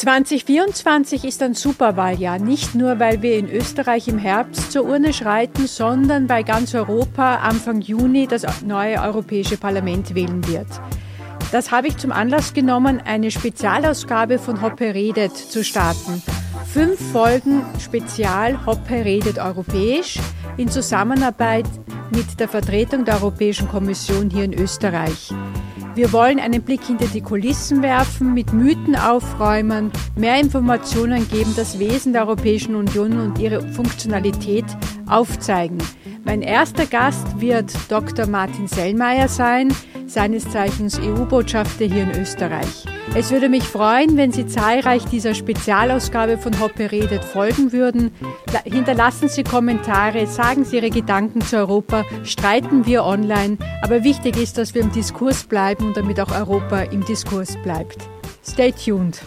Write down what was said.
2024 ist ein Superwahljahr, nicht nur weil wir in Österreich im Herbst zur Urne schreiten, sondern weil ganz Europa Anfang Juni das neue Europäische Parlament wählen wird. Das habe ich zum Anlass genommen, eine Spezialausgabe von Hoppe redet zu starten. Fünf Folgen Spezial Hoppe redet europäisch in Zusammenarbeit mit der Vertretung der Europäischen Kommission hier in Österreich. Wir wollen einen Blick hinter die Kulissen werfen, mit Mythen aufräumen, mehr Informationen geben, das Wesen der Europäischen Union und ihre Funktionalität aufzeigen. Mein erster Gast wird Dr. Martin Sellmeier sein, seines Zeichens EU-Botschafter hier in Österreich. Es würde mich freuen, wenn Sie zahlreich dieser Spezialausgabe von Hoppe redet folgen würden. Hinterlassen Sie Kommentare, sagen Sie Ihre Gedanken zu Europa, streiten wir online. Aber wichtig ist, dass wir im Diskurs bleiben und damit auch Europa im Diskurs bleibt. Stay tuned.